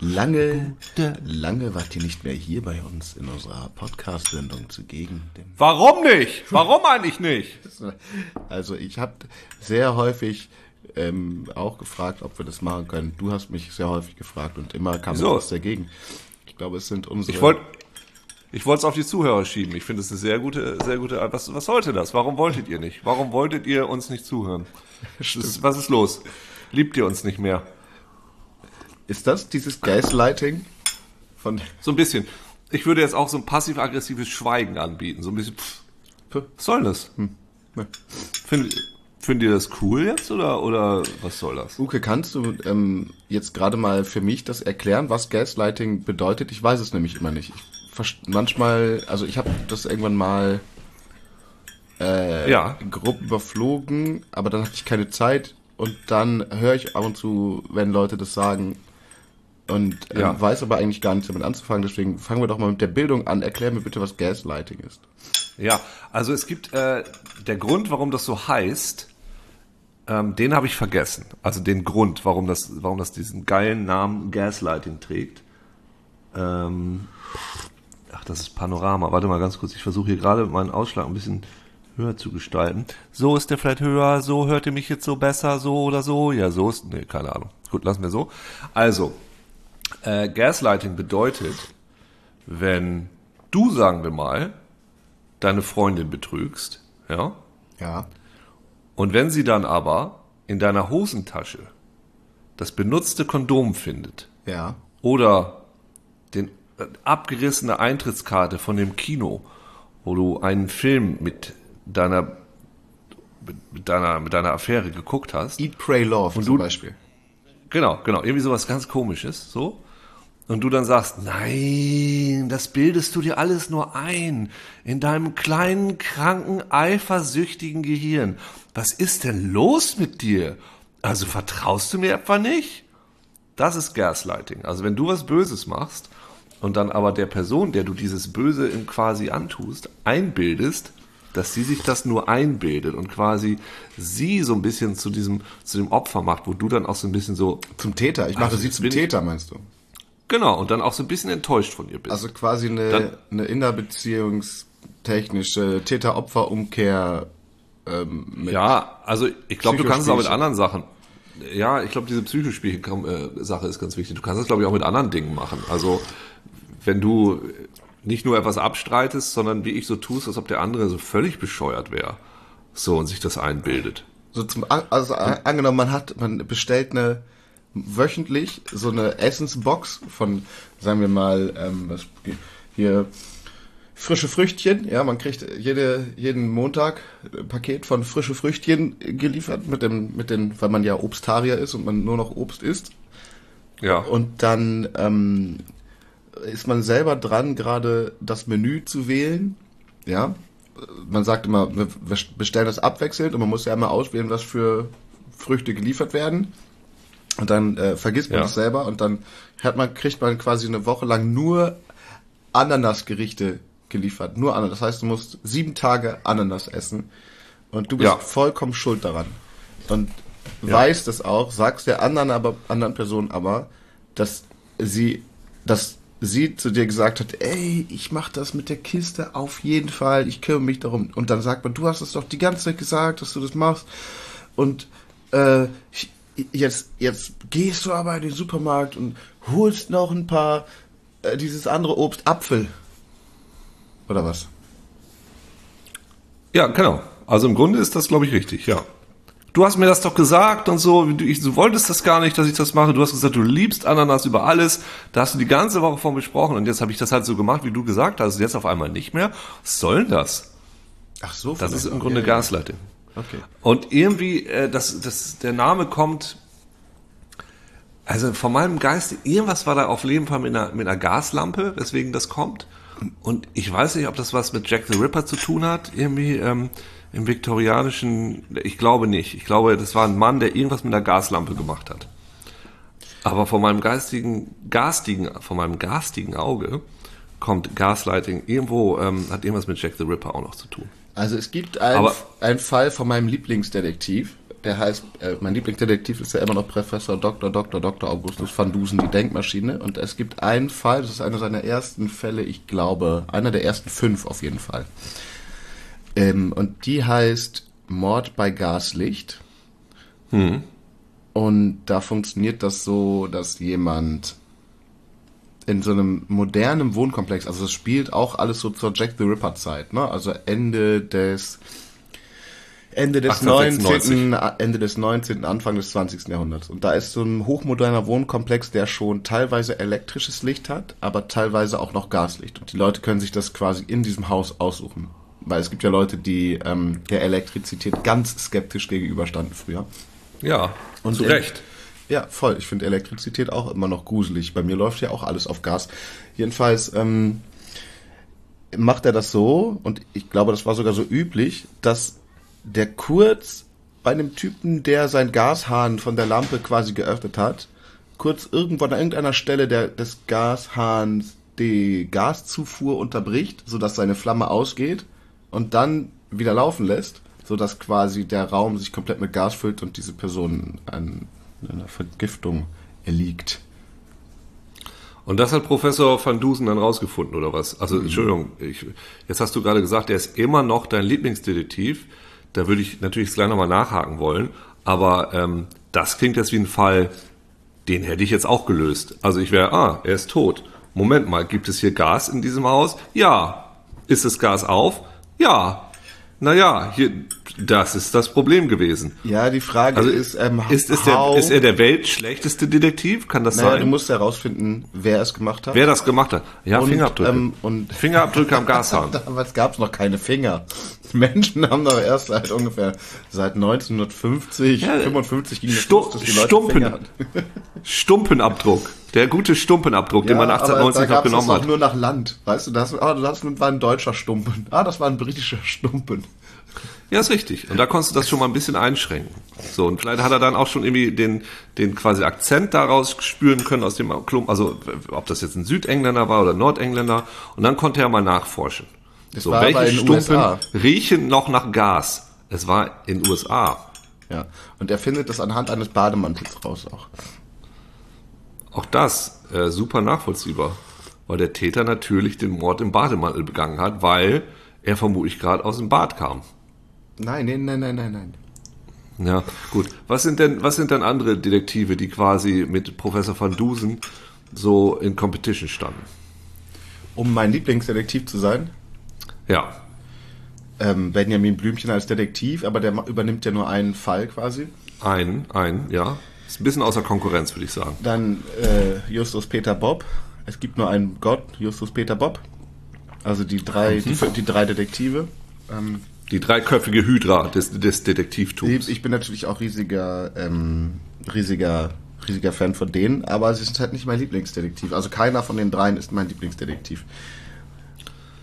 Lange, lange wart ihr nicht mehr hier bei uns in unserer Podcast-Sendung zugegen. Warum nicht? Warum eigentlich nicht? Also ich habe sehr häufig ähm, auch gefragt, ob wir das machen können. Du hast mich sehr häufig gefragt und immer kam Wieso? was dagegen. Ich glaube, es sind unsere. Ich wollte ich wollte es auf die Zuhörer schieben. Ich finde es eine sehr gute, sehr gute. Was, was sollte das? Warum wolltet ihr nicht? Warum wolltet ihr uns nicht zuhören? Ist, was ist los? Liebt ihr uns nicht mehr? ist das dieses Gaslighting von So ein bisschen. Ich würde jetzt auch so ein passiv-aggressives Schweigen anbieten. So ein bisschen, pff, was soll das? Ne. Findet, findet ihr das cool jetzt oder, oder was soll das? Uke, kannst du ähm, jetzt gerade mal für mich das erklären, was Gaslighting bedeutet? Ich weiß es nämlich immer nicht. Ich manchmal, also ich habe das irgendwann mal äh, Ja. grob überflogen, aber dann hatte ich keine Zeit und dann höre ich ab und zu, wenn Leute das sagen und ähm, Ja. weiß aber eigentlich gar nichts damit anzufangen. Deswegen fangen wir doch mal mit der Bildung an. Erklär mir bitte, was Gaslighting ist. Ja, also es gibt äh, der Grund, warum das so heißt, ähm, den habe ich vergessen. Also den Grund, warum das, warum das diesen geilen Namen Gaslighting trägt. Ähm, ach, das ist Panorama. Warte mal ganz kurz. Ich versuche hier gerade meinen Ausschlag ein bisschen höher zu gestalten. So ist der vielleicht höher, so hört ihr mich jetzt so besser, so oder so. Ja, so ist, nee, keine Ahnung. Gut, lassen wir so. Also, äh, Gaslighting bedeutet, wenn du, sagen wir mal, deine Freundin betrügst, ja, Ja. und wenn sie dann aber in deiner Hosentasche das benutzte Kondom findet Ja. oder abgerissene Eintrittskarte von dem Kino, wo du einen Film mit deiner mit, deiner mit deiner Affäre geguckt hast, Eat, Pray, Love zum du- Beispiel. Genau, genau. Irgendwie sowas ganz komisches, so. Und du dann sagst, nein, das bildest du dir alles nur ein. In deinem kleinen, kranken, eifersüchtigen Gehirn. Was ist denn los mit dir? Also vertraust du mir etwa nicht? Das ist Gaslighting. Also wenn du was Böses machst und dann aber der Person, der du dieses Böse in quasi antust, einbildest, dass sie sich das nur einbildet und quasi sie so ein bisschen zu diesem, zu dem Opfer macht, wo du dann auch so ein bisschen so, Zum Täter. Ich mache Also, sie zum Täter, meinst du? genau, und dann auch so ein bisschen enttäuscht von ihr bist. Also quasi eine, Dann- eine innerbeziehungstechnische Täter-Opfer-Umkehr ähm, ja, also ich glaube, du kannst es auch mit anderen Sachen. Ja, ich glaube, diese Psychospiel-Sache ist ganz wichtig. Du kannst das, glaube ich, auch mit anderen Dingen machen. Also, wenn du nicht nur etwas abstreitest, sondern wie ich so tust, als ob der andere so völlig bescheuert wäre. So, und sich das einbildet. so zum also a- angenommen man hat man bestellt eine wöchentlich so eine Essensbox von sagen wir mal ähm, was, hier frische Früchtchen ja man kriegt jede jeden Montag ein Paket von frische Früchtchen geliefert mit dem mit den weil man ja Obstarier ist und man nur noch Obst isst Ja. und dann ähm, ist man selber dran, gerade das Menü zu wählen. Ja, man sagt immer, wir bestellen das abwechselnd und man muss ja immer auswählen, was für Früchte geliefert werden. Und dann äh, vergisst man Ja. das selber und dann hat man, kriegt man quasi eine Woche lang nur Ananasgerichte geliefert. Nur Ananas. Das heißt, du musst sieben Tage Ananas essen und du bist Ja. vollkommen schuld daran. Und weißt es auch, sagst der anderen aber anderen Person aber, dass sie dass sie zu dir gesagt hat, ey, ich mach das mit der Kiste auf jeden Fall, ich kümmere mich darum. Und dann sagt man, du hast es doch die ganze Zeit gesagt, dass du das machst. Und äh, jetzt, jetzt gehst du aber in den Supermarkt und holst noch ein paar äh, dieses andere Obst, Apfel. Oder was? Ja, genau. Also im Grunde ist das, glaube ich, richtig, ja. Du hast mir das doch gesagt und so, du, ich, du wolltest das gar nicht, dass ich das mache. Du hast gesagt, du liebst Ananas über alles. Da hast du die ganze Woche von besprochen und jetzt habe ich das halt so gemacht, wie du gesagt hast. Jetzt auf einmal nicht mehr. Was soll denn das? Ach so, Das ist im. Grunde Ja, ja. Gaslighting. Okay. Und irgendwie, äh, das, das, der Name kommt, also von meinem Geist, irgendwas war da auf jeden Fall mit einer, mit einer Gaslampe, weswegen das kommt. Und ich weiß nicht, ob das was mit Jack the Ripper zu tun hat, irgendwie ähm, im viktorianischen, ich glaube nicht. Ich glaube, das war ein Mann, der irgendwas mit einer Gaslampe gemacht hat. Aber von meinem geistigen, garstigen, von meinem garstigen Auge kommt Gaslighting irgendwo, ähm, hat irgendwas mit Jack the Ripper auch noch zu tun. Also es gibt einen, einen Fall von meinem Lieblingsdetektiv. Der heißt, äh, mein Lieblingsdetektiv ist ja immer noch Professor Dr. Dr. Dr. Augustus van Dusen, die Denkmaschine. Und es gibt einen Fall, das ist einer seiner ersten Fälle, ich glaube, einer der ersten fünf auf jeden Fall. Ähm, und die heißt Mord bei Gaslicht. Und da funktioniert das so, dass jemand in so einem modernen Wohnkomplex, also es spielt auch alles so zur Jack the Ripper Zeit, ne? Also Ende des Ende des 1896. 19. Ende des 19. Anfang des 20. Jahrhunderts. Und da ist so ein hochmoderner Wohnkomplex, der schon teilweise elektrisches Licht hat, aber teilweise auch noch Gaslicht. Und die Leute können sich das quasi in diesem Haus aussuchen. Weil es gibt ja Leute, die ähm, der Elektrizität ganz skeptisch gegenüberstanden früher. Ja, Und zu Recht. Ja, voll. Ich finde Elektrizität auch immer noch gruselig. Bei mir läuft ja auch alles auf Gas. Jedenfalls ähm, macht er das so, und ich glaube, das war sogar so üblich, dass der kurz bei einem Typen, der sein Gashahn von der Lampe quasi geöffnet hat, kurz irgendwo an irgendeiner Stelle der, des Gashahns die Gaszufuhr unterbricht, sodass seine Flamme ausgeht und dann wieder laufen lässt, sodass quasi der Raum sich komplett mit Gas füllt und diese Person an einer Vergiftung erliegt. Und das hat Professor Van Dusen dann rausgefunden, oder was? Also, Entschuldigung, ich, jetzt hast du gerade gesagt, er ist immer noch dein Lieblingsdetektiv. Da würde ich natürlich gleich nochmal nachhaken wollen. Aber ähm, das klingt jetzt wie ein Fall, den hätte ich jetzt auch gelöst. Also ich wäre, ah, er ist tot. Moment mal, gibt es hier Gas in diesem Haus? Ja. Ist das Gas auf? Ja. Naja, hier, das ist das Problem gewesen. Ja, die Frage Also ist, ähm, ist, ist, der, ist er der weltschlechteste Detektiv? Kann das naja, sein? du musst herausfinden, wer es gemacht hat. Wer das gemacht hat? Ja, Und, Fingerabdrücke. ähm, und- Fingerabdrücke am Gashahn. Damals gab es noch keine Finger. Menschen haben doch erst seit ungefähr seit 1950, Ja, 55 ging das Stu los, dass die Leute Stumpen. Finger. Stumpenabdruck. Der gute Stumpenabdruck, den man aber 1890 da noch das genommen auch hat. nur nach Land. Weißt du, das, ah, das war ein deutscher Stumpen. Ah, das war ein britischer Stumpen. Ja, ist richtig. Und da konntest du das schon mal ein bisschen einschränken. So, und vielleicht hat er dann auch schon irgendwie den, den quasi Akzent daraus spüren können aus dem Klump, also ob das jetzt ein Südengländer war oder Nordengländer. Und dann konnte er mal nachforschen. so, war aber welche Stumpen USA. riechen noch nach Gas? Es war in den USA. Ja. Und er findet das anhand eines Bademantels raus auch. Auch das äh, super nachvollziehbar, weil der Täter natürlich den Mord im Bademantel begangen hat, weil er vermutlich gerade aus dem Bad kam. Nein, nein, nein, nein, nein, nein. Ja, gut. Was sind denn, was sind denn andere Detektive, die quasi mit Professor van Dusen so in Competition standen? Um mein Lieblingsdetektiv zu sein, Ja, ähm, Benjamin Blümchen als Detektiv, aber der übernimmt ja nur einen Fall quasi. ein, ein, ja. Ist ein bisschen außer Konkurrenz, würde ich sagen. Dann äh, Justus Peter Bob. Es gibt nur einen Gott, Justus Peter Bob. Also die drei, die, die drei Detektive. Ähm, Die dreiköpfige Hydra des, des Detektivtums. ich bin natürlich auch riesiger, ähm, riesiger, riesiger Fan von denen, aber sie sind halt nicht mein Lieblingsdetektiv. Also keiner von den dreien ist mein Lieblingsdetektiv.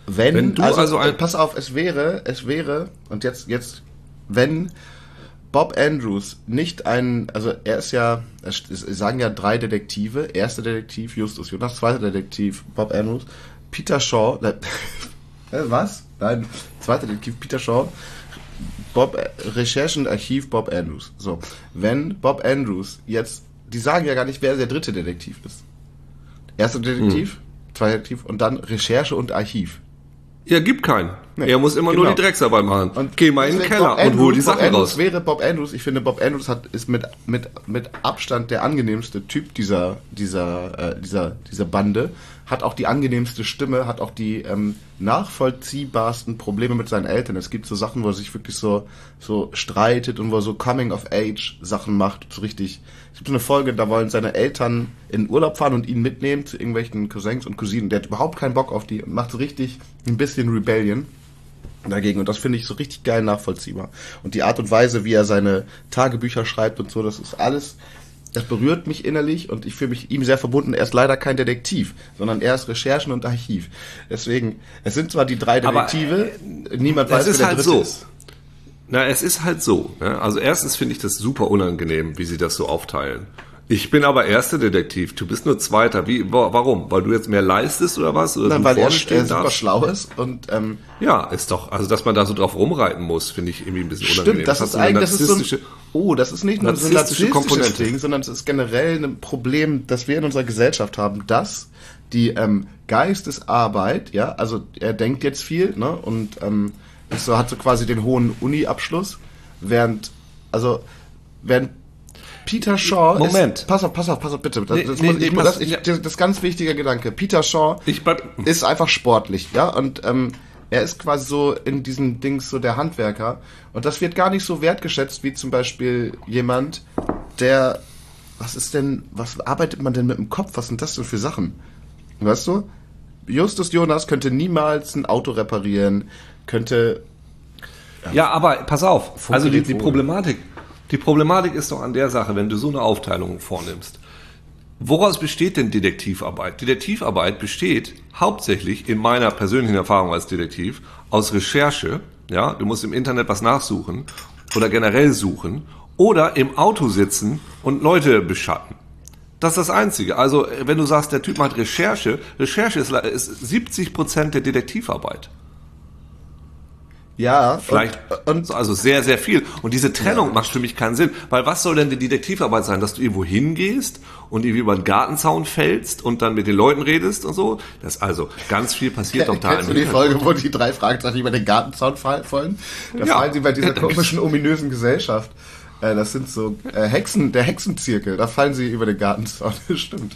Wenn, Wenn du also, also ein- pass auf, es wäre, es wäre, und jetzt, jetzt, wenn Bob Andrews nicht ein, also er ist ja, es sagen ja drei Detektive, erster Detektiv Justus Jonas, zweiter Detektiv Bob Andrews, Peter Shaw, was? Nein, zweiter Detektiv Peter Shaw, Bob, äh, Recherchen Archiv Bob Andrews. So, wenn Bob Andrews jetzt, die sagen ja gar nicht, wer der dritte Detektiv ist. Erster Detektiv, zweiter Detektiv und dann Recherche und Archiv. Ja, gibt keinen. Nee, er muss immer nur genau. die Drecksarbeit machen. Und Geh mal in den Keller Bob und hol die Andrews- Bob Sachen Andrews raus. wäre Bob Andrews. Ich finde, Bob Andrews hat, ist mit, mit, mit, Abstand der angenehmste Typ dieser, äh, dieser, dieser Bande. Hat auch die angenehmste Stimme, hat auch die ähm, nachvollziehbarsten Probleme mit seinen Eltern. Es gibt so Sachen, wo er sich wirklich so, so streitet und wo er so Coming-of-Age-Sachen macht. So richtig. Es gibt so eine Folge, da wollen seine Eltern in Urlaub fahren und ihn mitnehmen zu irgendwelchen Cousins und Cousinen. Der hat überhaupt keinen Bock auf die und macht so richtig ein bisschen Rebellion dagegen. Und das finde ich so richtig geil nachvollziehbar. Und die Art und Weise, wie er seine Tagebücher schreibt und so, das ist alles, das berührt mich innerlich und ich fühle mich ihm sehr verbunden. Er ist leider kein Detektiv, sondern er ist Recherchen und Archiv. Deswegen, es sind zwar die drei Aber, Detektive, niemand weiß, wer der halt dritte so. ist. Na, es ist halt so. Ne? Also erstens finde ich das super unangenehm, wie sie das so aufteilen. Ich bin aber erster Detektiv. Du bist nur zweiter. Wie, wa- warum? Weil du jetzt mehr leistest oder was? Oder Nein, weil er äh, super schlau ist und ähm, Ja, ist doch, also dass man da so drauf rumreiten muss, finde ich irgendwie ein bisschen unangenehm. Stimmt, das hat ist eigentlich, das ist so ein, oh, das ist nicht nur so ein narzisstische narzisstisches Komponente. Ding, sondern es ist generell ein Problem, das wir in unserer Gesellschaft haben, dass die ähm, Geistesarbeit, ja, also er denkt jetzt viel, ne, und ähm, ist so, hat so quasi den hohen Uni-Abschluss, während, also, während Peter Shaw Moment. Ist, pass auf, pass auf, pass auf, bitte. Das, Nee, das, nee, muss- nee, ich, pass- das, ich, das, ist ganz wichtiger Gedanke. Peter Shaw ist einfach sportlich, ja, und ähm, er ist quasi so in diesen Dings so der Handwerker und das wird gar nicht so wertgeschätzt wie zum Beispiel jemand, der, was ist denn, was arbeitet man denn mit dem Kopf, was sind das denn für Sachen, weißt du? Justus Jonas könnte niemals ein Auto reparieren, könnte, Ja, aber pass auf. Also die, die. Problematik, die Problematik ist doch an der Sache, wenn du so eine Aufteilung vornimmst. Woraus besteht denn Detektivarbeit? Detektivarbeit besteht hauptsächlich in meiner persönlichen Erfahrung als Detektiv aus Recherche. Ja, du musst im Internet was nachsuchen oder generell suchen oder im Auto sitzen und Leute beschatten. Das ist das Einzige. Also, wenn du sagst, der Typ macht Recherche, Recherche ist, ist 70 Prozent der Detektivarbeit. Ja, Vielleicht, und, also sehr, sehr viel. Und diese Trennung macht für mich keinen Sinn. Weil was soll denn die Detektivarbeit sein? Dass du irgendwo hingehst und irgendwie über den Gartenzaun fällst und dann mit den Leuten redest und so? Das also, ganz viel passiert doch da Kennst du die. Folge, wo die drei Fragezeichen über den Gartenzaun fall- fallen? Da Ja. fallen sie bei dieser Ja, komischen, ominösen Gesellschaft. Äh, das sind so äh, Hexen, der Hexenzirkel. Da fallen sie über den Gartenzaun. Stimmt.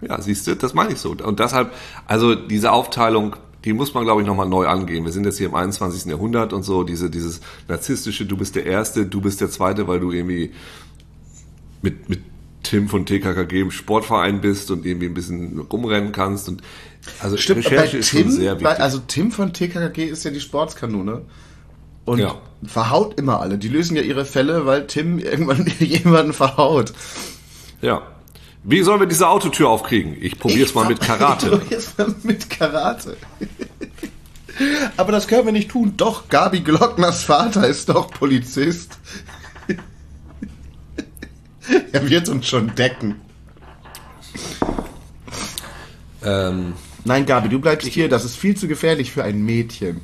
Ja, siehst du, das meine ich so. Und deshalb, also diese Aufteilung, die muss man, glaube ich, nochmal neu angehen. Wir sind jetzt hier im 21. Jahrhundert und so, diese, dieses narzisstische, du bist der Erste, du bist der Zweite, weil du irgendwie mit, mit Tim von TKKG im Sportverein bist und irgendwie ein bisschen rumrennen kannst. Und also Stimmt, Recherche bei ist Tim, schon sehr bei, wichtig. also Tim von TKKG ist ja die Sportskanone. Und Ja. verhaut immer alle. Die lösen ja ihre Fälle, weil Tim irgendwann jemanden verhaut. ja. Wie sollen wir diese Autotür aufkriegen? Ich probier's mal mit Karate. Probier's mal mit Karate. Aber das können wir nicht tun. Doch, Gabi Glockners Vater ist doch Polizist. er wird uns schon decken. ähm, Nein, Gabi, du bleibst hier. Das ist viel zu gefährlich für ein Mädchen.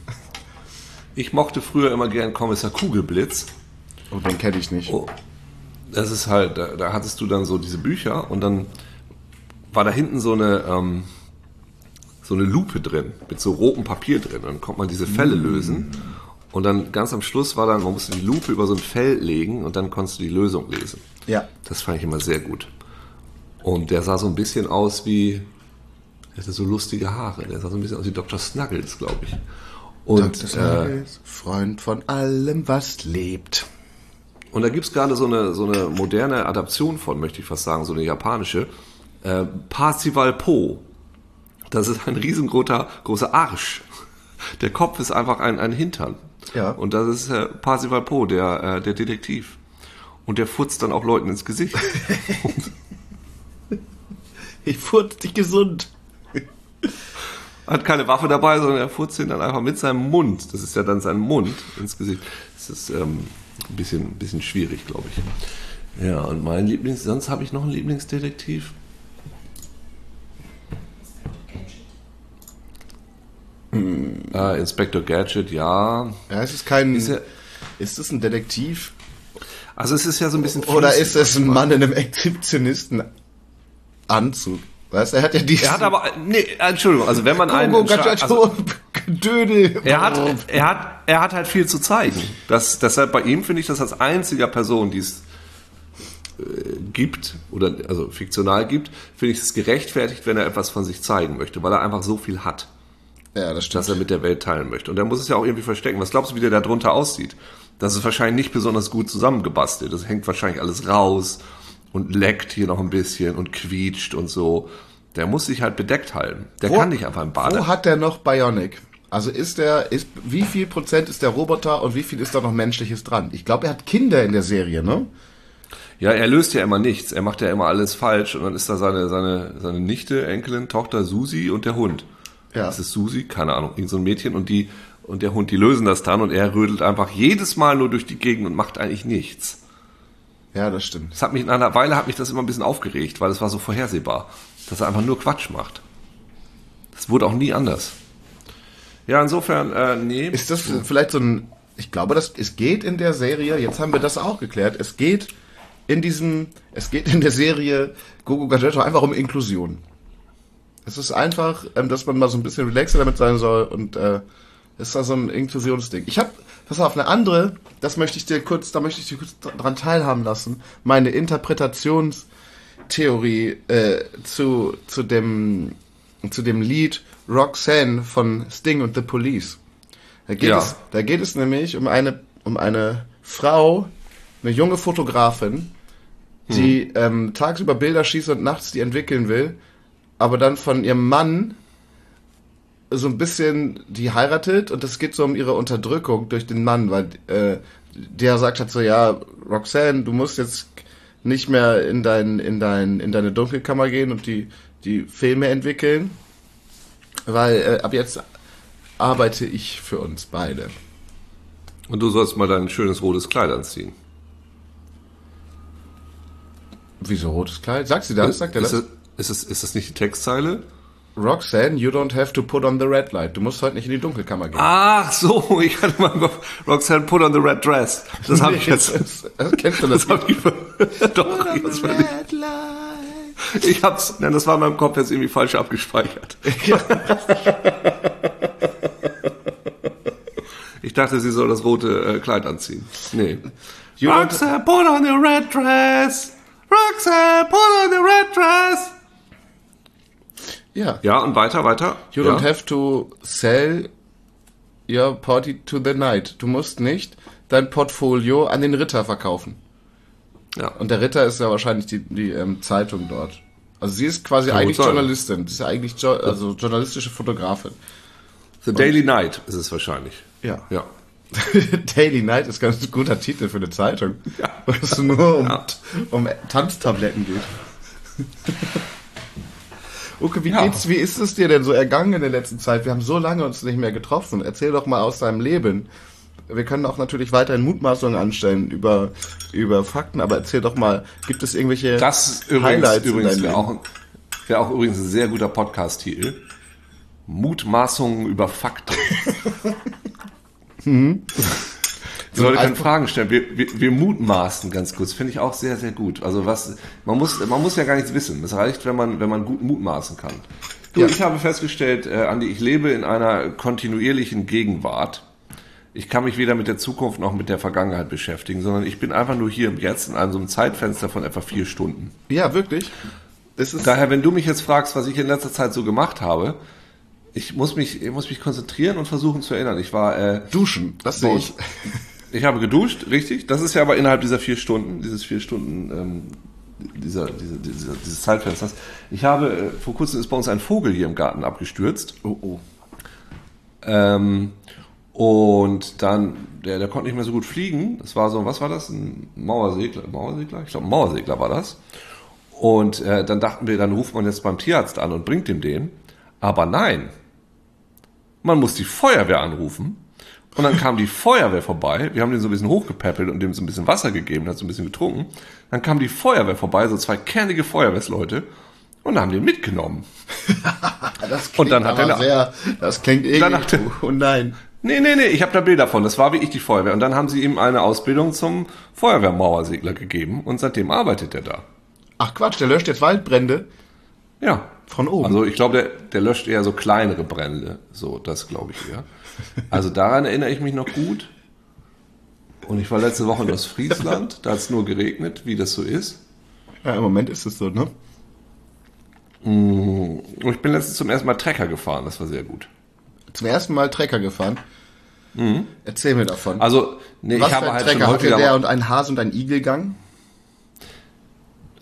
ich mochte früher immer gern Kommissar Kugelblitz. Oh, den kenne ich nicht. Oh, das ist halt, da, da hattest du dann so diese Bücher und dann war da hinten so eine, ähm, so eine Lupe drin, mit so rotem Papier drin. Und dann konnte man diese Fälle lösen. Und dann ganz am Schluss war dann, man musste die Lupe über so ein Fell legen und dann konntest du die Lösung lesen. Ja. Das fand ich immer sehr gut. Und der sah so ein bisschen aus wie, er hatte so lustige Haare. Der sah so ein bisschen aus wie Dr. Snuggles, glaube ich. Und, Dr. äh, Snuggles, Freund von allem, was lebt. Und da gibt's gerade so eine, so eine moderne Adaption von, möchte ich fast sagen, so eine japanische. Äh, Parzival Po. Das ist ein riesengroßer großer Arsch. Der Kopf ist einfach ein, ein Hintern. Ja. Und das ist äh, Parzival Po, der, äh, der Detektiv. Und der futzt dann auch Leuten ins Gesicht. Ich furz dich gesund. Hat keine Waffe dabei, sondern er futzt ihn dann einfach mit seinem Mund. Das ist ja dann sein Mund ins Gesicht. Das ist ähm, ein bisschen, ein bisschen schwierig, glaube ich. Ja, und mein Lieblings, sonst habe ich noch einen Lieblingsdetektiv. Äh, Inspector Gadget, ja. Ja, es ist kein. Ist Ist, er- es ein Detektiv? Also es ist ja so ein bisschen Oder ist es ein Mann in einem Exhibitionistenanzug? Weißt du, er hat ja die. Er hat aber, nee, Entschuldigung, also wenn man einen, Oh, also, Dödel. Er hat, er hat, er hat halt viel zu zeigen. Das, deshalb bei ihm finde ich das als einziger Person, die es äh, gibt oder also fiktional gibt, finde ich es gerechtfertigt, wenn er etwas von sich zeigen möchte, weil er einfach so viel hat, Ja, das dass er mit der Welt teilen möchte. Und er muss es ja auch irgendwie verstecken. Was glaubst du, wie der da drunter aussieht? Das ist wahrscheinlich nicht besonders gut zusammengebastelt. Das hängt wahrscheinlich alles raus und leckt hier noch ein bisschen und quietscht und so. Der muss sich halt bedeckt halten. Der kann nicht einfach im Bade. Wo hat der noch Bionic? Also ist der, ist, wie viel Prozent ist der Roboter und wie viel ist da noch Menschliches dran? Ich glaube, er hat Kinder in der Serie, ne? Ja, er löst ja immer nichts. Er macht ja immer alles falsch und dann ist da seine, seine, seine Nichte, Enkelin, Tochter Susi und der Hund. Ja. Das ist Susi, keine Ahnung, irgend so ein Mädchen und die, und der Hund, die lösen das dann und er rödelt einfach jedes Mal nur durch die Gegend und macht eigentlich nichts. Ja, das stimmt. Das hat mich in einer Weile hat mich das immer ein bisschen aufgeregt, weil es war so vorhersehbar, dass er einfach nur Quatsch macht. Das wurde auch nie anders. Ja, insofern, äh, nee. Ist das vielleicht so ein, ich glaube, dass es geht in der Serie, jetzt haben wir das auch geklärt, es geht in diesem, es geht in der Serie Gogo Gadgetto einfach um Inklusion. Es ist einfach, ähm, dass man mal so ein bisschen relaxer damit sein soll und äh, ist da so ein Inklusionsding. Ich habe, pass auf, eine andere, das möchte ich dir kurz, da möchte ich dir kurz dran teilhaben lassen, meine Interpretationstheorie äh, zu, zu dem zu dem Lied Roxanne von Sting und The Police. Da geht, Ja. es, da geht es nämlich um eine, um eine Frau, eine junge Fotografin, die ähm, tagsüber Bilder schießt und nachts die entwickeln will, aber dann von ihrem Mann so ein bisschen die heiratet und es geht so um ihre Unterdrückung durch den Mann, weil äh, der sagt halt so, ja, Roxanne, du musst jetzt nicht mehr in dein, in dein, in deine Dunkelkammer gehen und die, die Filme entwickeln, weil äh, ab jetzt arbeite ich für uns beide. Und du sollst mal dein schönes rotes Kleid anziehen. Wieso rotes Kleid? Sagt sie das? Sagt er ist, das? das ist, das, ist das nicht die Textzeile? Roxanne, you don't have to put on the red light. Du musst heute nicht in die Dunkelkammer gehen. Ach so, ich hatte mal Roxanne put on the red dress. Das habe ich jetzt. Das, das kennst du das? Das hab ich, doch, das war nicht, red light. ich hab's, nein, das war in meinem Kopf jetzt irgendwie falsch abgespeichert. Ich dachte, sie soll das rote äh, Kleid anziehen. Nee. You Roxanne, put on the red dress. Roxanne, put on the red dress. Ja. Ja, und weiter, weiter. You ja. don't have to sell your party to the night. Du musst nicht dein Portfolio an den Ritter verkaufen. ja. Und der Ritter ist ja wahrscheinlich die, die ähm, Zeitung dort. Also sie ist quasi Kann eigentlich. Journalistin. Sie ist ja eigentlich jo also journalistische Fotografin. The Daily Night ist es wahrscheinlich. Ja. Ja. Daily Night ist ganz ein guter Titel für eine Zeitung. Ja. Wo es nur um, Ja. um Tanztabletten geht. Okay, wie Ja. geht's, wie ist es dir denn so ergangen in der letzten Zeit? Wir haben so lange uns nicht mehr getroffen. Erzähl doch mal aus deinem Leben. Wir können auch natürlich weiterhin Mutmaßungen anstellen über, über Fakten, aber erzähl doch mal, gibt es irgendwelche Das übrigens, Highlights in übrigens deinem wäre Leben? auch, wäre auch übrigens ein sehr guter Podcast-Titel. Mutmaßungen über Fakten. Die Leute können Fragen stellen. Wir, wir, wir mutmaßen ganz kurz. Finde ich auch sehr, sehr gut. Also was, man muss, man muss ja gar nichts wissen. Es reicht, wenn man, wenn man gut mutmaßen kann. Du, Ja. ich habe festgestellt, äh, Andi, ich lebe in einer kontinuierlichen Gegenwart. Ich kann mich weder mit der Zukunft noch mit der Vergangenheit beschäftigen, sondern ich bin einfach nur hier im Jetzt in einem so einem Zeitfenster von etwa vier Stunden. Ja, wirklich. Daher, wenn du mich jetzt fragst, was ich in letzter Zeit so gemacht habe, ich muss mich, ich muss mich konzentrieren und versuchen zu erinnern. Ich war, äh, Duschen, das sehe ich. Ich habe geduscht, richtig. Das ist ja aber innerhalb dieser vier Stunden, dieses vier Stunden, ähm, dieser, dieser, dieser, dieses Zeitfensters. Ich habe, äh, vor kurzem ist bei uns ein Vogel hier im Garten abgestürzt. Oh, oh. Ähm, und dann, der, der konnte nicht mehr so gut fliegen. Das war so, was war das? Ein Mauersegler? Mauersegler? Ich glaube, ein Mauersegler war das. Und äh, dann dachten wir, dann ruft man jetzt beim Tierarzt an und bringt ihm den. Aber nein. Man muss die Feuerwehr anrufen. Und dann kam die Feuerwehr vorbei. Wir haben den so ein bisschen hochgepäppelt und dem so ein bisschen Wasser gegeben, hat so ein bisschen getrunken. Dann kam die Feuerwehr vorbei, so zwei kernige Feuerwehrsleute, und haben den mitgenommen. Das Und dann hat er- sehr, das klingt irgendwie, er- oh nein. Nee, nee, nee, ich habe da Bilder von. Das war wie ich die Feuerwehr. Und dann haben sie ihm eine Ausbildung zum Feuerwehrmauersegler gegeben und seitdem arbeitet er da. Ach Quatsch, der löscht jetzt Waldbrände Ja. von oben. Also ich glaube, der, der löscht eher so kleinere Brände. So, das glaube ich eher. Also daran erinnere ich mich noch gut. Und ich war letzte Woche in Ostfriesland, da hat es nur geregnet, wie das so ist. ja, im Moment ist es so, ne? Und ich bin letztens zum ersten Mal Trecker gefahren, das war sehr gut. Zum ersten Mal Trecker gefahren. Erzähl mir davon. Mhm. Also, nee, Was ich für habe ein halt Trecker? Hatte der und ein Hase und ein Igelgang?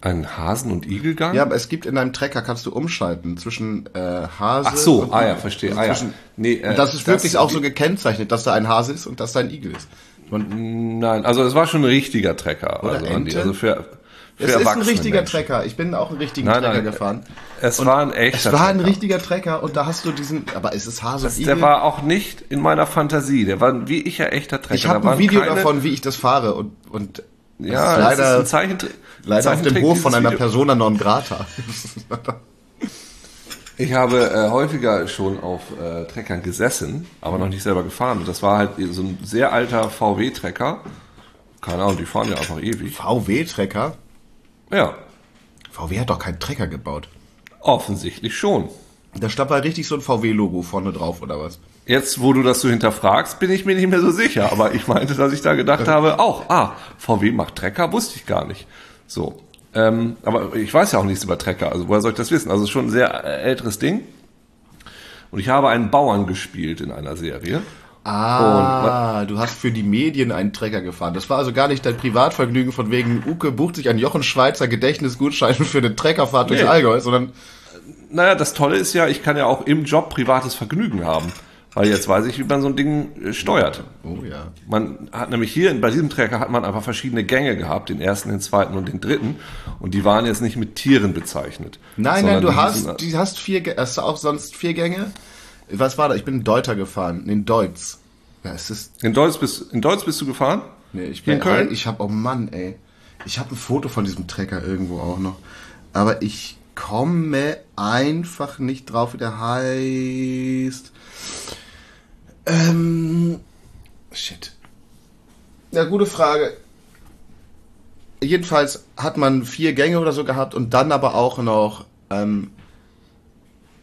Einen Hasen- und Igelgang. Ja, aber es gibt in einem Trecker, kannst du umschalten zwischen äh, Hase Ach so, und ah ja, verstehe. Also Ah ja. Nee, äh, und das ist wirklich das- auch so gekennzeichnet, dass da ein Hase ist und dass da ein Igel ist. Und Nein, also es war schon ein richtiger Trecker. Oder also, Ente? also für, für es ist ein richtiger Menschen. Trecker. Ich bin auch einen richtigen Nein, Trecker nein, gefahren. Es war ein echter Es war ein Trecker. richtiger Trecker und da hast du diesen, aber ist es Hase und Igel? Der war auch nicht in meiner Fantasie. Der war wie ich ja echter Trecker. ich habe ein Video keine- davon, wie ich das fahre und, und Ja, Das ist leider- ein Zeichentrick. Leider auf dem Hof von einer Video. Persona non grata. Ich habe äh, häufiger schon auf äh, Treckern gesessen, aber noch nicht selber gefahren. Und das war halt so ein sehr alter VW-Trecker. Keine Ahnung, die fahren ja einfach ewig. VW-Trecker? Ja, VW hat doch keinen Trecker gebaut. offensichtlich schon. Da stand mal richtig so ein VW-Logo vorne drauf, oder was? Jetzt, wo du das so hinterfragst, bin ich mir nicht mehr so sicher. Aber ich meinte, dass ich da gedacht habe, auch, ah, VW macht Trecker, wusste ich gar nicht. So. Ähm, aber ich weiß ja auch nichts über Trecker, also woher soll ich das wissen? Also schon ein sehr äh, älteres Ding. Und ich habe einen Bauern gespielt in einer Serie. Ah, du hast für die Medien einen Trecker gefahren. Das war also gar nicht dein Privatvergnügen von wegen Uke bucht sich einen Jochen Schweizer Gedächtnisgutschein für eine Treckerfahrt durchs Nee. Allgäu, sondern Naja, das Tolle ist ja, ich kann ja auch im Job privates Vergnügen haben. Weil jetzt weiß ich, wie man so ein Ding äh, steuert. oh ja. Man hat nämlich hier, bei diesem Trecker hat man einfach verschiedene Gänge gehabt, den ersten, den zweiten und den dritten. Und die waren jetzt nicht mit Tieren bezeichnet. Nein, nein, du hast, hießen- die hast vier, hast du auch sonst vier Gänge? Was war da? Ich bin in Deuter gefahren, in Deutz. Ja, es ist, In Deutsch bist, in Deutsch bist du gefahren? nee, ich Hier in bin, Köln? ich habe, oh Mann, ey. Ich habe ein Foto von diesem Trecker irgendwo auch noch. Aber ich komme einfach nicht drauf, wie der heißt. Ähm, shit. Ja, gute Frage. Jedenfalls hat man vier Gänge oder so gehabt und dann aber auch noch ähm,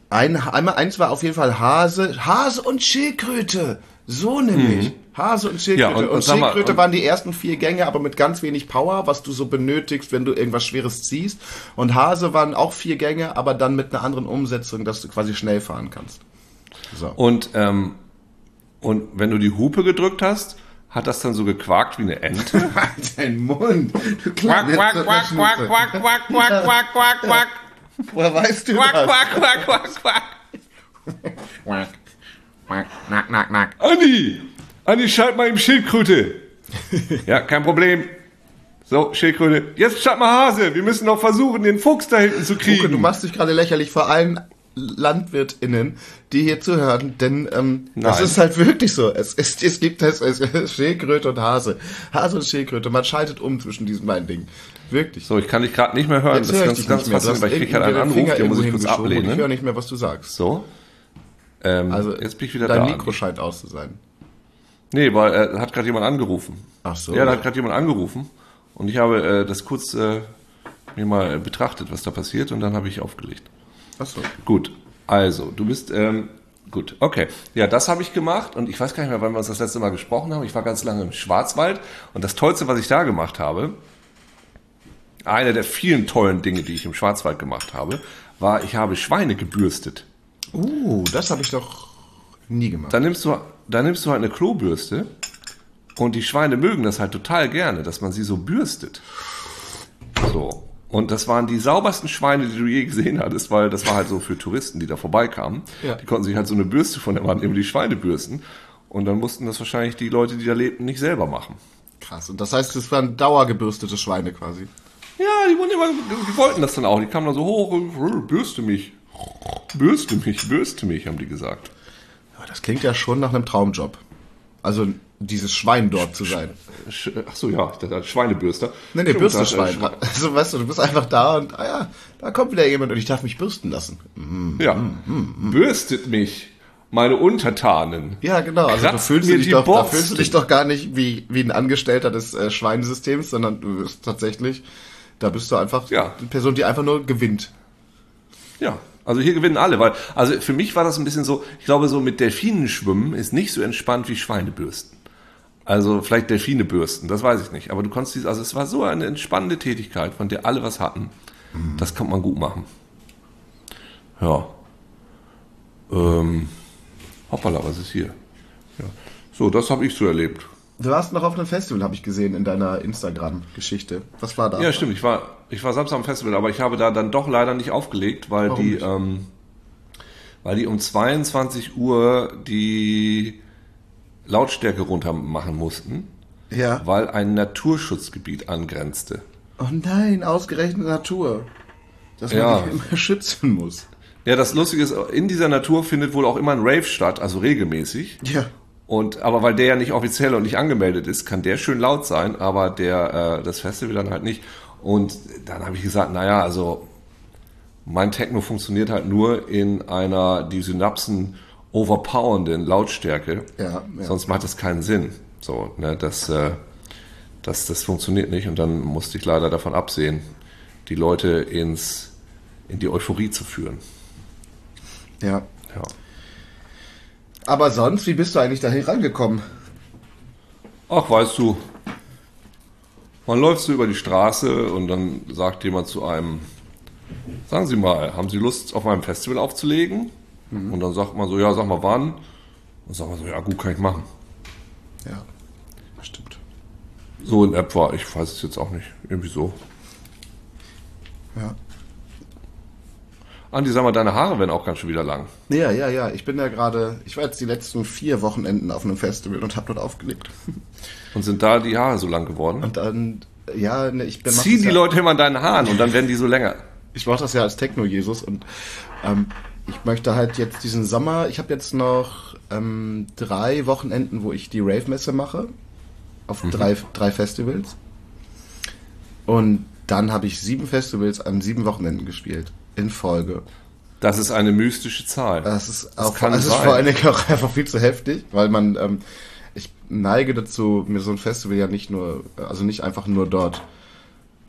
ein, einmal eins war auf jeden Fall Hase, Hase und Schildkröte. So nämlich. Hase und Schildkröte. Mhm. Ja, und- und, und mal, Schildkröte und- waren die ersten vier Gänge, aber mit ganz wenig Power, was du so benötigst, wenn du irgendwas Schweres ziehst. Und Hase waren auch vier Gänge, aber dann mit einer anderen Umsetzung, dass du quasi schnell fahren kannst. So. Und, ähm, und wenn du die Hupe gedrückt hast, hat das dann so gequakt wie eine Ente? Dein Mund. Du quack, quack, quack, quack, quack, quack, quack, quack, quack, quack, Woher weißt du quack, das? quack, quack, quack, quack. Quack. Quack. Nack, nack, nack. Andi! Andi, schalt mal eben Schildkröte. ja, kein Problem. So, Schildkröte. Jetzt schalt mal Hase. Wir müssen noch versuchen, den Fuchs da hinten zu kriegen. Uke, du machst dich gerade lächerlich vor allen LandwirtInnen, die hier zuhören, denn ähm, das ist halt wirklich so. Es, es, es gibt es, es, Schildkröte und Hase. Hase und Schildkröte, man schaltet um zwischen diesen beiden Dingen. Wirklich. so, ich kann dich gerade nicht mehr hören. Jetzt das ist höre ganz, ich dich ganz nicht mehr. Du faszinierend, weil ich krieg halt einen Anruf, den den muss ich kurz und Ich höre ablehnen. nicht mehr, was du sagst. So. Ähm, Also jetzt bin ich wieder dein da. Mikro scheint aus zu sein. Nee, weil äh, hat gerade jemand angerufen. Ach so. Ja, da hat gerade jemand angerufen. Und ich habe äh, das kurz äh, mir mal betrachtet, was da passiert, und dann habe ich aufgelegt. Ach so. Gut, also, du bist, ähm, gut, okay. Ja, das habe ich gemacht und ich weiß gar nicht mehr, wann wir uns das letzte Mal gesprochen haben. Ich war ganz lange im Schwarzwald und das Tollste, was ich da gemacht habe, eine der vielen tollen Dinge, die ich im Schwarzwald gemacht habe, war, ich habe Schweine gebürstet. Uh, das habe ich doch nie gemacht. Da nimmst du, da nimmst du halt eine Klobürste und die Schweine mögen das halt total gerne, dass man sie so bürstet. So. Und das waren die saubersten Schweine, die du je gesehen hattest, weil das war halt so für Touristen, die da vorbeikamen. Ja. Die konnten sich halt so eine Bürste von der Wand über die Schweine bürsten. Und dann mussten das wahrscheinlich die Leute, die da lebten, nicht selber machen. Krass. Und das heißt, es waren dauergebürstete Schweine quasi. Ja, die, wurden immer, die wollten das dann auch. Die kamen dann so hoch bürste mich. Bürste mich, bürste mich, haben die gesagt. Das klingt ja schon nach einem Traumjob. Also dieses Schwein dort zu sein. Sch- Ach so, ja, Schweinebürster. Nee, nee, Bürstenschwein. äh, Also weißt du, du bist einfach da und ah ja, da kommt wieder jemand und ich darf mich bürsten lassen. Ja, Mm, bürstet mich, meine Untertanen. Ja, genau. Also da fühlst, du dich doch, da fühlst du dich doch gar nicht wie, wie ein Angestellter des äh, Schweinesystems, sondern du bist tatsächlich, da bist du einfach Ja. eine Person, die einfach nur gewinnt. Ja, also hier gewinnen alle, weil, also für mich war das ein bisschen so, ich glaube, so mit Delfinen schwimmen ist nicht so entspannt wie Schweinebürsten. Also vielleicht Delfine bürsten, das weiß ich nicht. Aber du konntest, dies- also es war so eine entspannende Tätigkeit, von der alle was hatten. Das kann man gut machen. Ja. Ähm, hoppala, was ist hier? Ja. So, das habe ich so erlebt. Du warst noch auf einem Festival, habe ich gesehen, in deiner Instagram-Geschichte. Was war da? Ja, stimmt. Ich war, ich war Samstag am Festival, aber ich habe da dann doch leider nicht aufgelegt, weil Warum die, ähm, weil die um 22 Uhr die Lautstärke runter machen mussten, ja. weil ein Naturschutzgebiet angrenzte. Oh nein, ausgerechnet Natur. Dass man Ja. immer schützen muss. Ja, das Lustige ist, in dieser Natur findet wohl auch immer ein Rave statt, also regelmäßig. Ja. Und aber weil der ja nicht offiziell und nicht angemeldet ist, kann der schön laut sein, aber der äh, das Festival dann halt nicht. Und dann habe ich gesagt, naja, also mein Techno funktioniert halt nur in einer die Synapsen overpowernden Lautstärke. Ja, ja. Sonst macht das keinen Sinn. So, ne, das, äh, das, das funktioniert nicht und dann musste ich leider davon absehen, die Leute ins, in die Euphorie zu führen. Ja. Ja. Aber sonst, wie bist du eigentlich da rangekommen? Ach, weißt du, man läuft so über die Straße und dann sagt jemand zu einem, sagen Sie mal, haben Sie Lust, auf meinem Festival aufzulegen? Und dann sagt man so, ja, sag mal wann. Und sagt man so, ja, gut, kann ich machen. Ja, stimmt. So in etwa, ich weiß es jetzt auch nicht, irgendwie so. Ja. Andi, sag mal, deine Haare werden auch ganz schön wieder lang. Ja, ja, ja. Ich bin ja gerade, ich war jetzt die letzten vier Wochenenden auf einem Festival und habe dort aufgelegt. Und sind da die Haare so lang geworden? Und dann, ja, ne, ich bin Ziehen die ja, Leute immer an deinen Haaren und dann werden die so länger. Ich mache das ja als Techno-Jesus und ähm, ich möchte halt jetzt diesen Sommer, ich habe jetzt noch ähm, drei Wochenenden, wo ich die Rave-Messe mache. Auf drei, drei Festivals. Und dann habe ich sieben Festivals an sieben Wochenenden gespielt. In Folge. Das ist eine mystische Zahl. Das ist, Das auch, kann das ist vor allen Dingen auch einfach viel zu heftig, weil man, ähm, ich neige dazu, mir so ein Festival ja nicht nur, also nicht einfach nur dort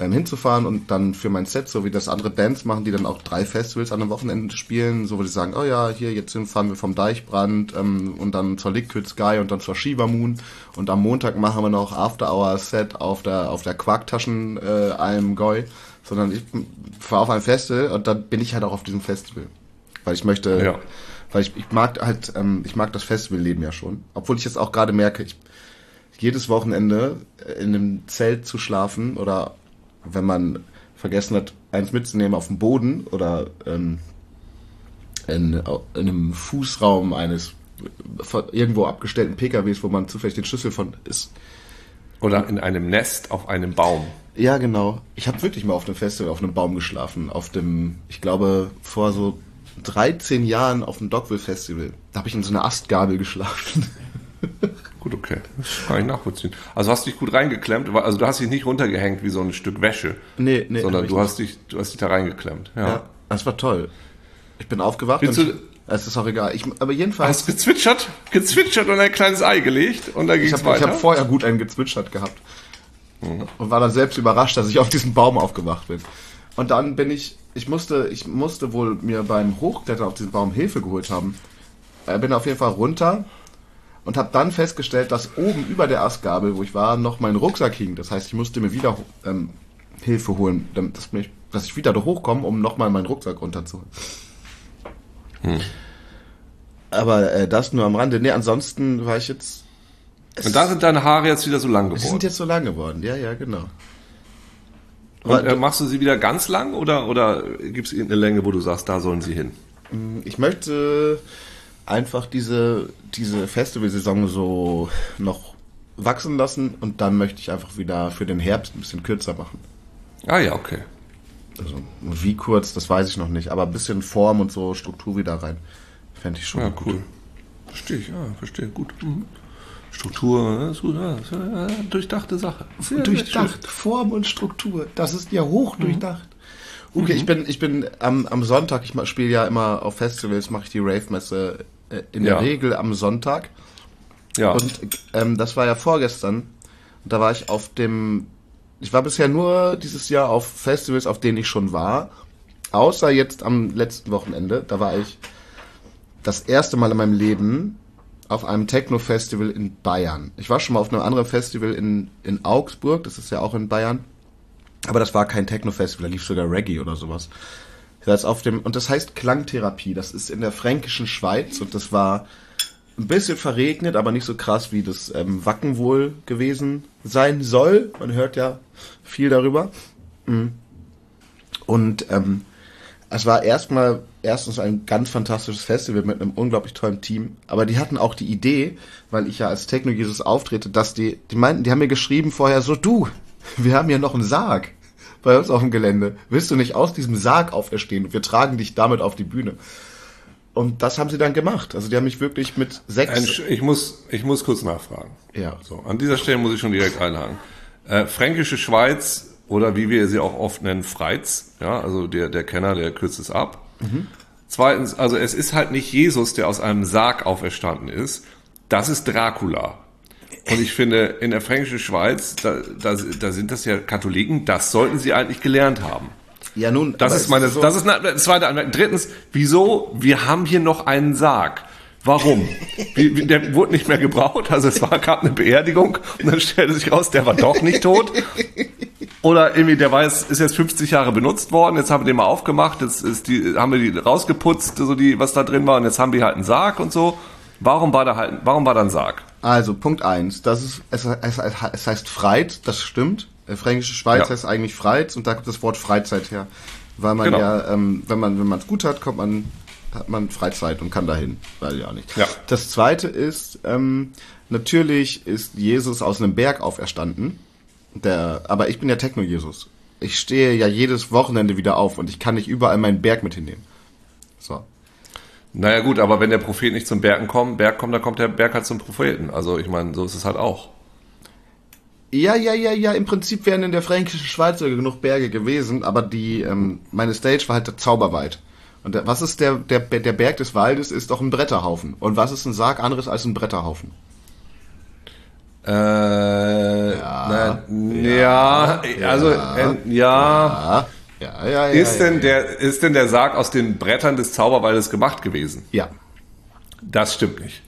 ähm, hinzufahren und dann für mein Set, so wie das andere Bands machen, die dann auch drei Festivals an einem Wochenende spielen, so wo die sagen, oh ja, hier, jetzt fahren wir vom Deichbrand ähm, und dann zur Liquid Sky und dann zur Shiva Moon und am Montag machen wir noch After Hour Set auf der, auf der Quarktaschen äh, Alm Goy, sondern ich fahre auf ein Festival und dann bin ich halt auch auf diesem Festival. Weil ich möchte, Ja. weil ich, ich mag halt, ähm, ich mag das Festivalleben ja schon. Obwohl ich jetzt auch gerade merke, ich, jedes Wochenende äh, in einem Zelt zu schlafen oder wenn man vergessen hat, eins mitzunehmen auf dem Boden oder ähm, in, in einem Fußraum eines von irgendwo abgestellten PKWs, wo man zufällig den Schlüssel von ist. Oder in einem Nest auf einem Baum. Ja, genau. Ich habe wirklich mal auf einem Festival auf einem Baum geschlafen. Auf dem, ich glaube, vor so 13 Jahren auf dem Dockville Festival. Da habe ich in so einer Astgabel geschlafen. Gut, okay. Das kann ich nachvollziehen. Also hast du dich gut reingeklemmt, also du hast dich nicht runtergehängt wie so ein Stück Wäsche. Nee, nee, Sondern du hast dich, du hast dich da reingeklemmt. Ja. Ja, das war toll. Ich bin aufgewacht Willst und du- es ist auch egal. Ich, aber jedenfalls, Hast gezwitschert, gezwitschert und ein kleines Ei gelegt und dann ging ich es habe weiter. hab vorher gut einen gezwitschert gehabt. Und war dann selbst überrascht, dass ich auf diesen Baum aufgewacht bin. Und dann bin ich, ich musste, ich musste wohl mir beim Hochklettern auf diesen Baum Hilfe geholt haben. Äh, bin auf jeden Fall runter und habe dann festgestellt, dass oben über der Astgabel, wo ich war, noch mein Rucksack hing. Das heißt, ich musste mir wieder ähm, Hilfe holen, damit dass, mich, dass ich wieder da hochkomme, um nochmal meinen Rucksack runterzuholen. Aber äh, das nur am Rande. Nee, ansonsten war ich jetzt. und da sind deine Haare jetzt wieder so lang Die sind geworden. jetzt so lang geworden, ja, ja, genau. Und, äh, machst du sie wieder ganz lang oder, oder gibt es irgendeine Länge, wo du sagst, da sollen sie hin? Ich möchte einfach diese, diese Festivalsaison so noch wachsen lassen und dann möchte ich einfach wieder für den Herbst ein bisschen kürzer machen. Ah ja, okay. Also wie kurz, das weiß ich noch nicht, aber ein bisschen Form und so Struktur wieder rein. Fände ich schon. Ja, gut. cool. Verstehe ich, ja, verstehe, gut. Mhm. Struktur, ist gut, ja, ist ja, durchdachte Sache. Sehr, sehr Durchdacht, Form und Struktur, das ist ja hoch durchdacht. Okay, ich bin, ich bin am, am Sonntag, ich spiele ja immer auf Festivals, mache ich die Rave-Messe äh, in Ja. der Regel am Sonntag. Ja, Und ähm, das war ja vorgestern. Und da war ich auf dem. Ich war bisher nur dieses Jahr auf Festivals, auf denen ich schon war. Außer jetzt am letzten Wochenende. Da war ich das erste Mal in meinem Leben auf einem Techno-Festival in Bayern. Ich war schon mal auf einem anderen Festival in, in Augsburg, das ist ja auch in Bayern. Aber das war kein Techno-Festival, da lief sogar Reggae oder sowas. Jetzt auf dem, und das heißt Klangtherapie. Das ist in der fränkischen Schweiz und das war ein bisschen verregnet, aber nicht so krass, wie das ähm, Wacken wohl gewesen sein soll. Man hört ja viel darüber. Mhm. Und ähm, es war erstmal erstens ein ganz fantastisches Festival mit einem unglaublich tollen Team. Aber die hatten auch die Idee, weil ich ja als Techno-Jesus auftrete, dass die, die meinten, die haben mir geschrieben vorher so, du, wir haben hier noch einen Sarg bei uns auf dem Gelände. Willst du nicht aus diesem Sarg auferstehen? Wir tragen dich damit auf die Bühne. Und das haben sie dann gemacht. Also die haben mich wirklich mit sechs. Ich muss, ich muss kurz nachfragen. Ja. So, an dieser Stelle muss ich schon direkt einhaken. Äh, Fränkische Schweiz oder wie wir sie auch oft nennen, Freiz, ja, also der, der Kenner, der kürzt es ab. Zweitens, also es ist halt nicht Jesus, der aus einem Sarg auferstanden ist. Das ist Dracula. Und ich finde, in der Fränkischen Schweiz, da, da, da sind das ja Katholiken, das sollten sie eigentlich gelernt haben. Ja, nun. Das ist meine, so- das ist eine zweite Anmerkung. Drittens, wieso? Wir haben hier noch einen Sarg. Warum? Wie, wie, der wurde nicht mehr gebraucht, also es war gab eine Beerdigung und dann stellte sich raus, der war doch nicht tot. Oder irgendwie, der jetzt, ist jetzt 50 Jahre benutzt worden, jetzt haben wir den mal aufgemacht, jetzt ist die, haben wir die rausgeputzt, so die, was da drin war, und jetzt haben wir halt einen Sarg und so. Warum war da halt, warum war da ein Sarg? Also, Punkt eins, das ist, es, es, es heißt Freit, das stimmt. Äh, Fränkische Schweiz Ja. heißt eigentlich Freit und da kommt das Wort Freizeit her. Weil man Genau. ja, ähm, wenn man wenn man es gut hat, kommt man hat man Freizeit und kann dahin, weil ja nicht. Ja. Das zweite ist, ähm, natürlich ist Jesus aus einem Berg auferstanden. Der, aber ich bin ja Techno-Jesus. Ich stehe ja jedes Wochenende wieder auf und ich kann nicht überall meinen Berg mit hinnehmen. So. Naja gut, aber wenn der Prophet nicht zum Bergen kommt, Berg kommt, dann kommt der Berg halt zum Propheten. Also ich meine, so ist es halt auch. Ja, ja, ja, ja, im Prinzip wären in der fränkischen Schweiz sogar genug Berge gewesen, aber die, ähm, meine Stage war halt der Zauberwald. Und der, was ist der, der, der Berg des Waldes ist doch ein Bretterhaufen. Und was ist ein Sarg anderes als ein Bretterhaufen? Äh, ja, ja, also äh, ja. Ja, ja, ja, ja. Ist ja, denn ja. der ist denn der Sarg aus den Brettern des Zauberwaldes gemacht gewesen? Ja, Das stimmt nicht.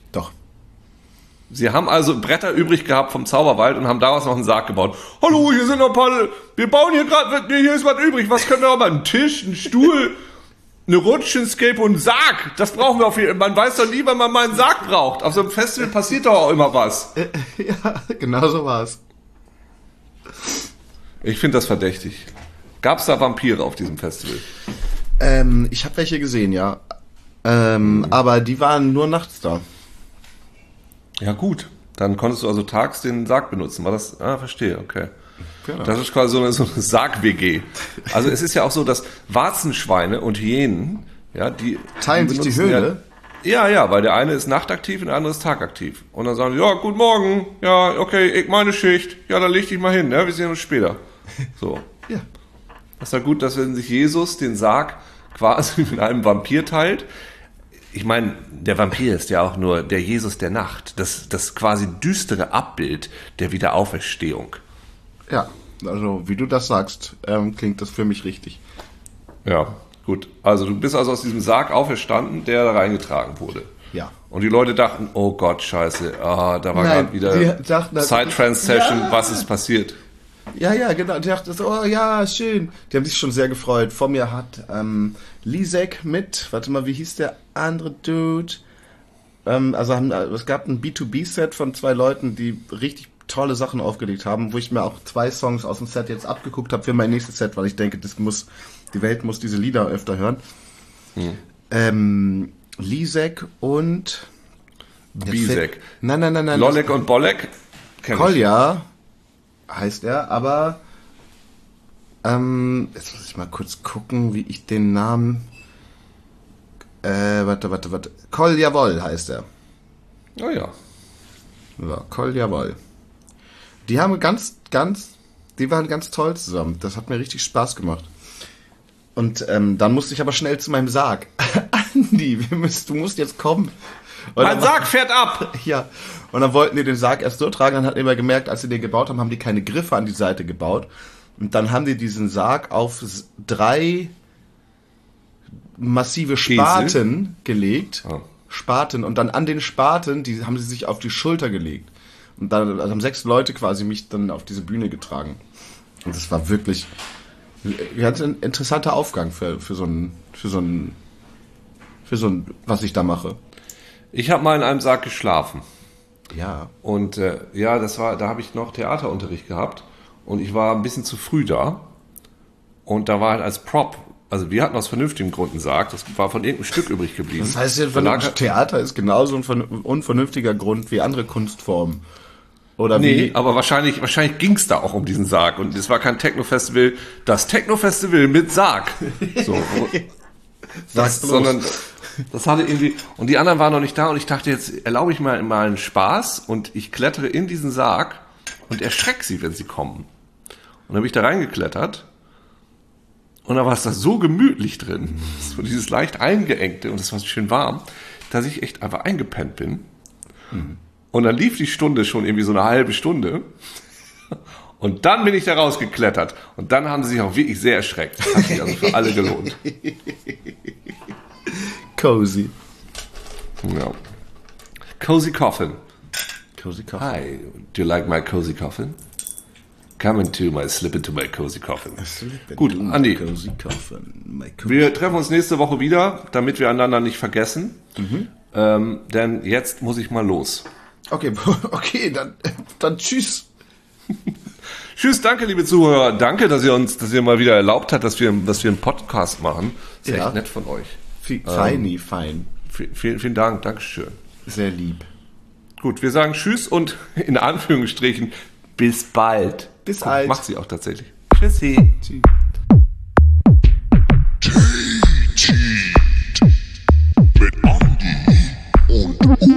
Sie haben also Bretter übrig gehabt vom Zauberwald und haben daraus noch einen Sarg gebaut. Hallo, hier sind noch ein paar. Wir bauen hier gerade. Hier ist was übrig. Was können wir noch mal? Ein Tisch, ein Stuhl, eine Rutschenscape und ein Sarg. Das brauchen wir auf jeden Fall. Man weiß doch nie, wann man mal einen Sarg braucht. Auf so einem Festival passiert doch auch immer was. ja, genau so war's. Ich finde das verdächtig. Gab es da Vampire auf diesem Festival? Ähm, ich habe welche gesehen, ja. Ähm, aber die waren nur nachts da. Ja, gut. Dann konntest du also tags den Sarg benutzen. War das? Ah, verstehe, okay. Genau. Das ist quasi so eine, so eine Sarg-WG. Also es ist ja auch so, dass Warzenschweine und Hyänen, ja, die Teilen sich die Höhle? Ja, ja, ja, weil der eine ist nachtaktiv und der andere ist tagaktiv. Und dann sagen die, ja, guten Morgen, ja, okay, ich meine Schicht, ja, dann leg dich mal hin, ne? wir sehen uns später. So. Ja. Das ist ja gut, dass wenn sich Jesus den Sarg quasi mit einem Vampir teilt. Ich meine, der Vampir ist ja auch nur der Jesus der Nacht. Das, das quasi düstere Abbild der Wiederauferstehung. Ja, also wie du das sagst, ähm, klingt das für mich richtig. Ja, gut. Also du bist also aus diesem Sarg auferstanden, der da reingetragen wurde. Ja. Und die Leute dachten, oh Gott, scheiße, ah, da war gerade wieder Side-Trans-Session, Ja. was ist passiert? Ja, ja, genau. Die dachten so, oh ja, schön. Die haben sich schon sehr gefreut. Vor mir hat ähm, Lisek mit, warte mal, wie hieß der andere Dude? Ähm, also haben, äh, es gab ein B2B-Set von zwei Leuten, die richtig tolle Sachen aufgelegt haben, wo ich mir auch zwei Songs aus dem Set jetzt abgeguckt habe für mein nächstes Set, weil ich denke, das muss, die Welt muss diese Lieder öfter hören. Ähm, Lisek und Bisek. Nein, nein, nein, nein. Lolek und Bolek? Kenn ich. Heißt er, aber ähm, jetzt muss ich mal kurz gucken, wie ich den Namen. Äh, warte, warte, warte. Koljawol heißt er. Oh ja. Ja, Koljawol. Die haben ganz, ganz, die waren ganz toll zusammen. Das hat mir richtig Spaß gemacht. Und ähm, dann musste ich aber schnell zu meinem Sarg. Andi, müssen, du musst jetzt kommen. Und Mein Sarg fährt ab! Ja, und dann wollten die den Sarg erst so tragen, dann hat immer gemerkt, als sie den gebaut haben, haben die keine Griffe an die Seite gebaut. Und dann haben die diesen Sarg auf drei massive Spaten gelegt. Ah. Spaten. Und dann an den Spaten, die haben sie sich auf die Schulter gelegt. Und dann also haben sechs Leute quasi mich dann auf diese Bühne getragen. Und das war wirklich ein ganz ein interessanter Aufgang für, für so ein, für so ein, für so ein, was ich da mache. Ich habe mal in einem Sarg geschlafen. Ja. Und äh, ja, das war, da habe ich noch Theaterunterricht gehabt und ich war ein bisschen zu früh da. Und da war halt als Prop, also wir hatten aus vernünftigen Gründen Sarg, das war von irgendeinem Stück übrig geblieben. Das heißt, ja, Da lag- Theater ist genauso ein vern- unvernünftiger Grund wie andere Kunstformen. Oder Nee, wie? aber wahrscheinlich, wahrscheinlich ging es da auch um diesen Sarg. Und es war kein Techno-Festival, das Techno-Festival mit Sarg. So, das, sondern Das hatte irgendwie, und die anderen waren noch nicht da und ich dachte, jetzt erlaube ich mal, mal einen Spaß und ich klettere in diesen Sarg und erschrecke sie, wenn sie kommen. Und dann bin ich da reingeklettert und da war es da so gemütlich drin, so dieses leicht eingeengte und es war so schön warm, dass ich echt einfach eingepennt bin. Und dann lief die Stunde schon irgendwie so eine halbe Stunde. Und dann bin ich da rausgeklettert. Und dann haben sie sich auch wirklich sehr erschreckt. Das hat sich also für alle gelohnt. Cozy. Ja. Cozy Coffin. Cozy Coffee. Hi, do you like my cozy coffin? Come into my, slip into my cozy coffin. Gut, Andi. Cozy Coffin. Cozy Wir treffen uns nächste Woche wieder, damit wir einander nicht vergessen. Ähm, denn jetzt muss ich mal los. Okay, okay, dann, dann tschüss. Tschüss, danke, liebe Zuhörer. Danke, dass ihr uns, dass ihr mal wieder erlaubt habt, dass wir, dass wir einen Podcast machen. Ist Ja. echt nett von euch. Ähm, Feini, ähm, fein. Vielen, vielen Dank, Dankeschön. Sehr lieb. Gut, wir sagen Tschüss und in Anführungsstrichen bis bald. Bis Guck, alt. Macht sie auch tatsächlich. Tschüssi. Tschüss. Mit Andy und